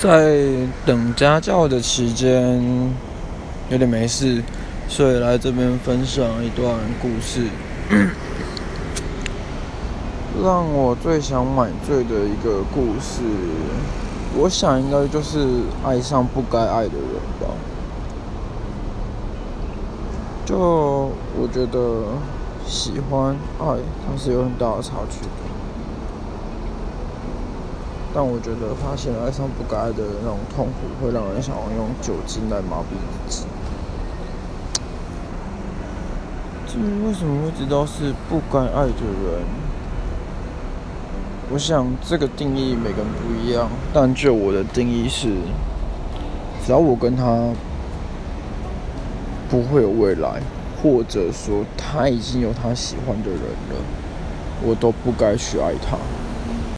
在等家教的期间，有点没事，所以来这边分享一段故事。让我最想买醉的一个故事，我想应该就是爱上不该爱的人吧。就我觉得喜欢爱，它是有很大的差距的。但我觉得发现爱上不该爱的那种痛苦，会让人想要用酒精来麻痹自己。至于为什么会知道是不该爱的人，我想这个定义每个人不一样。但就我的定义是，只要我跟他不会有未来，或者说他已经有他喜欢的人了，我都不该去爱他。